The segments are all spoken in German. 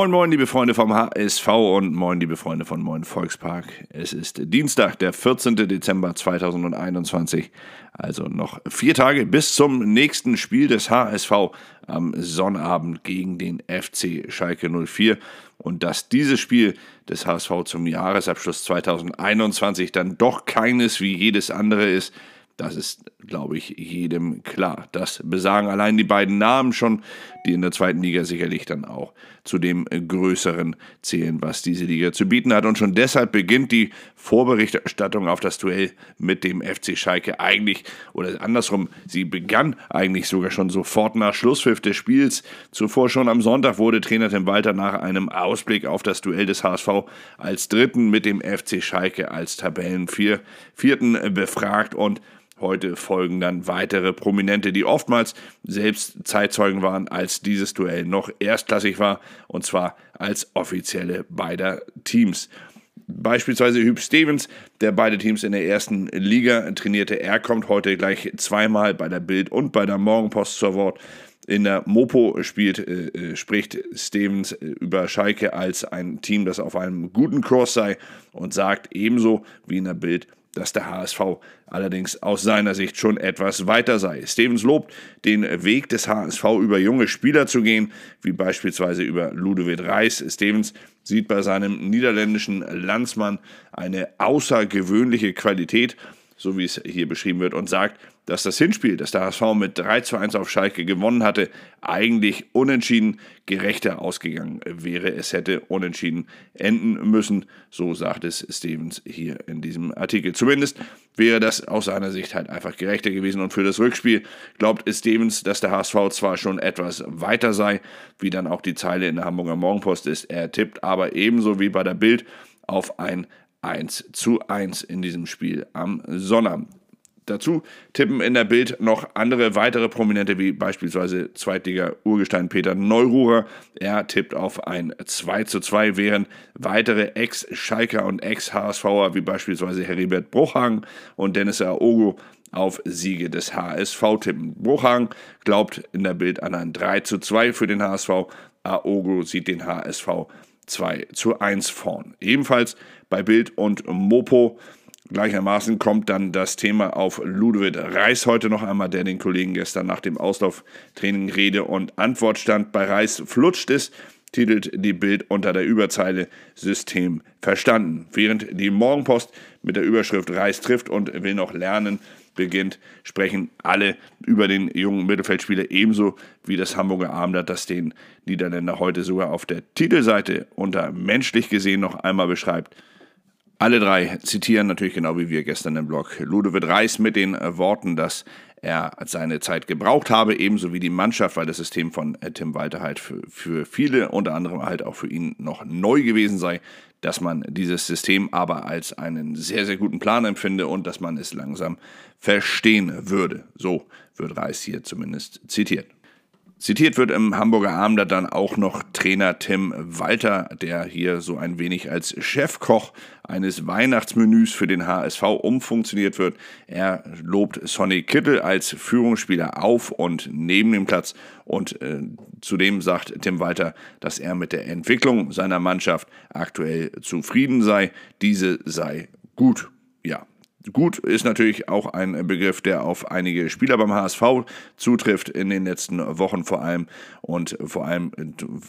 Moin, moin, liebe Freunde vom HSV und moin, liebe Freunde von Moin Volkspark. Es ist Dienstag, der 14. Dezember 2021. Also noch vier Tage bis zum nächsten Spiel des HSV am Sonnabend gegen den FC Schalke 04. Und dass dieses Spiel des HSV zum Jahresabschluss 2021 dann doch keines wie jedes andere ist, das ist, glaube ich, jedem klar. Das besagen allein die beiden Namen schon, die in der zweiten Liga sicherlich dann auch zu dem größeren zählen, was diese Liga zu bieten hat. Und schon deshalb beginnt die Vorberichterstattung auf das Duell mit dem FC Schalke eigentlich, oder andersrum, sie begann eigentlich sogar schon sofort nach Schlusspfiff des Spiels. Zuvor schon am Sonntag wurde Trainer Tim Walter nach einem Ausblick auf das Duell des HSV als Dritten mit dem FC Schalke als Tabellenvierten befragt und Heute folgen dann weitere Prominente, die oftmals selbst Zeitzeugen waren, als dieses Duell noch erstklassig war, und zwar als offizielle beider Teams. Beispielsweise Hüb Stevens, der beide Teams in der ersten Liga trainierte. Er kommt heute gleich zweimal bei der Bild und bei der Morgenpost zur Wort. In der Mopo spielt, äh, äh spricht Stevens äh, über Schalke als ein Team, das auf einem guten Kurs sei und sagt ebenso wie in der Bild, dass der HSV allerdings aus seiner Sicht schon etwas weiter sei. Stevens lobt den Weg des HSV über junge Spieler zu gehen, wie beispielsweise über Ludovic Reis. Stevens sieht bei seinem niederländischen Landsmann eine außergewöhnliche Qualität, so wie es hier beschrieben wird, und sagt, dass das Hinspiel, das der HSV mit 3 zu 1 auf Schalke gewonnen hatte, eigentlich unentschieden gerechter ausgegangen wäre. Es hätte unentschieden enden müssen, so sagt es Stevens hier in diesem Artikel. Zumindest wäre das aus seiner Sicht halt einfach gerechter gewesen. Und für das Rückspiel glaubt Stevens, dass der HSV zwar schon etwas weiter sei, wie dann auch die Zeile in der Hamburger Morgenpost ist. Er tippt aber ebenso wie bei der Bild auf ein 1 zu 1 in diesem Spiel am Sonnabend. Dazu tippen in der Bild noch andere weitere Prominente, wie beispielsweise Zweitliga-Urgestein Peter Neururer. Er tippt auf ein 2 zu 2, während weitere Ex-Schalker und Ex-HSVer, wie beispielsweise Heribert Bruchhagen und Dennis Aogo, auf Siege des HSV tippen. Bruchhagen glaubt in der Bild an ein 3 zu 2 für den HSV. Aogo sieht den HSV 2 zu 1 vorn. Ebenfalls bei Bild und Mopo Gleichermaßen kommt dann das Thema auf Ludovic Reis heute noch einmal, der den Kollegen gestern nach dem Auslauftraining Rede und Antwort stand. Bei Reis flutscht es, titelt die Bild unter der Überzeile System verstanden. Während die Morgenpost mit der Überschrift Reis trifft und will noch lernen beginnt, sprechen alle über den jungen Mittelfeldspieler ebenso wie das Hamburger Abendblatt, das den Niederländer heute sogar auf der Titelseite unter menschlich gesehen noch einmal beschreibt. Alle drei zitieren natürlich genau wie wir gestern im Blog Ludovic Reis mit den Worten, dass er seine Zeit gebraucht habe, ebenso wie die Mannschaft, weil das System von äh, Tim Walter halt für, für viele, unter anderem halt auch für ihn noch neu gewesen sei, dass man dieses System aber als einen sehr, sehr guten Plan empfinde und dass man es langsam verstehen würde. So wird Reis hier zumindest zitiert. Zitiert wird im Hamburger Abend dann auch noch Trainer Tim Walter, der hier so ein wenig als Chefkoch eines Weihnachtsmenüs für den HSV umfunktioniert wird. Er lobt Sonny Kittel als Führungsspieler auf und neben dem Platz und äh, zudem sagt Tim Walter, dass er mit der Entwicklung seiner Mannschaft aktuell zufrieden sei. Diese sei gut. Ja, Gut ist natürlich auch ein Begriff, der auf einige Spieler beim HSV zutrifft in den letzten Wochen vor allem. Und vor allem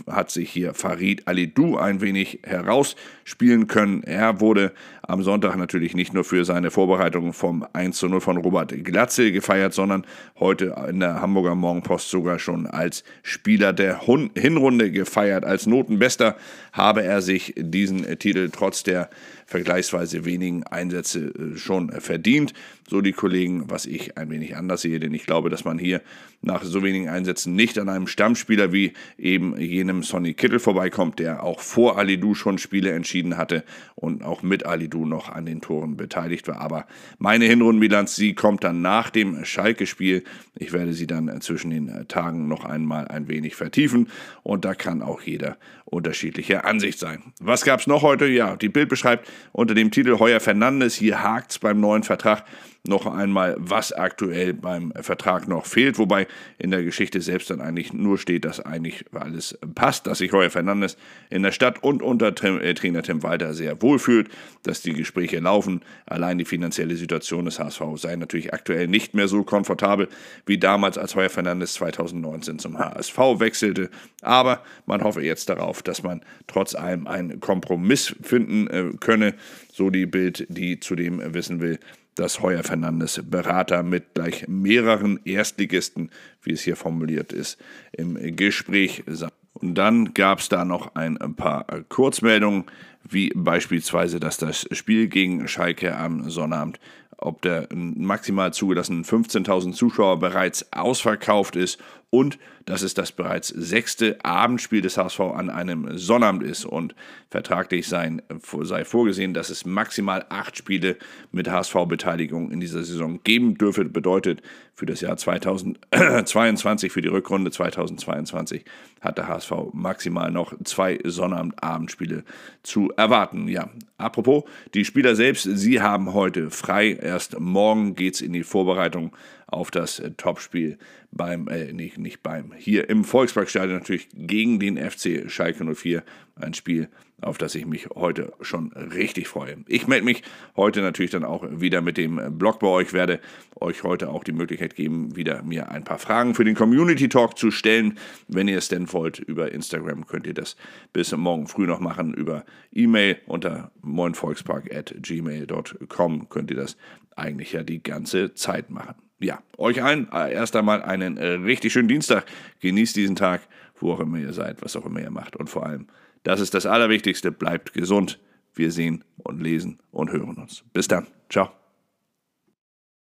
hat sich hier Farid Alidou ein wenig herausspielen können. Er wurde am Sonntag natürlich nicht nur für seine Vorbereitung vom 1 zu 0 von Robert Glatze gefeiert, sondern heute in der Hamburger Morgenpost sogar schon als Spieler der Hinrunde gefeiert. Als Notenbester habe er sich diesen Titel trotz der vergleichsweise wenigen Einsätze äh, schon verdient. So die Kollegen, was ich ein wenig anders sehe, denn ich glaube, dass man hier nach so wenigen Einsätzen nicht an einem Stammspieler wie eben jenem Sonny Kittel vorbeikommt, der auch vor Alidou schon Spiele entschieden hatte und auch mit Alidou noch an den Toren beteiligt war. Aber meine Hinrundenbilanz, sie kommt dann nach dem Schalke-Spiel. Ich werde sie dann zwischen den Tagen noch einmal ein wenig vertiefen und da kann auch jeder unterschiedlicher Ansicht sein. Was gab es noch heute? Ja, die Bild beschreibt unter dem Titel Heuer Fernandes, hier hakt's beim neuen Vertrag. Noch einmal, was aktuell beim Vertrag noch fehlt, wobei in der Geschichte selbst dann eigentlich nur steht, dass eigentlich alles passt, dass sich Heuer Fernandes in der Stadt und unter äh, Trainer Tim Walter sehr wohl fühlt, dass die Gespräche laufen. Allein die finanzielle Situation des HSV sei natürlich aktuell nicht mehr so komfortabel wie damals, als Heuer Fernandes 2019 zum HSV wechselte. Aber man hoffe jetzt darauf, dass man trotz allem einen Kompromiss finden äh, könne, so die Bild, die zudem wissen will, dass Heuer Fernandes Berater mit gleich mehreren Erstligisten, wie es hier formuliert ist, im Gespräch sei. Und dann gab es da noch ein paar Kurzmeldungen, wie beispielsweise, dass das Spiel gegen Schalke am Sonnabend ob der maximal zugelassenen 15.000 Zuschauer bereits ausverkauft ist und dass es das bereits sechste Abendspiel des HSV an einem Sonnabend ist und vertraglich sein, sei vorgesehen, dass es maximal acht Spiele mit HSV-Beteiligung in dieser Saison geben dürfe. Bedeutet, für das Jahr 2022, für die Rückrunde 2022 hat der HSV maximal noch zwei Sonnabendabendspiele zu erwarten. Ja, apropos, die Spieler selbst, sie haben heute frei. Erst morgen geht es in die Vorbereitung auf das äh, Topspiel beim, äh, nicht, nicht beim, hier im Volksparkstadion natürlich gegen den FC Schalke 04. Ein Spiel, auf das ich mich heute schon richtig freue. Ich melde mich heute natürlich dann auch wieder mit dem Blog bei euch, werde euch heute auch die Möglichkeit geben, wieder mir ein paar Fragen für den Community Talk zu stellen. Wenn ihr es denn wollt, über Instagram könnt ihr das bis morgen früh noch machen. Über E-Mail unter moinvolkspark.gmail.com könnt ihr das eigentlich ja die ganze Zeit machen ja, euch allen äh, erst einmal einen äh, richtig schönen Dienstag. Genießt diesen Tag, wo auch immer ihr seid, was auch immer ihr macht. Und vor allem, das ist das Allerwichtigste, bleibt gesund. Wir sehen und lesen und hören uns. Bis dann. Ciao.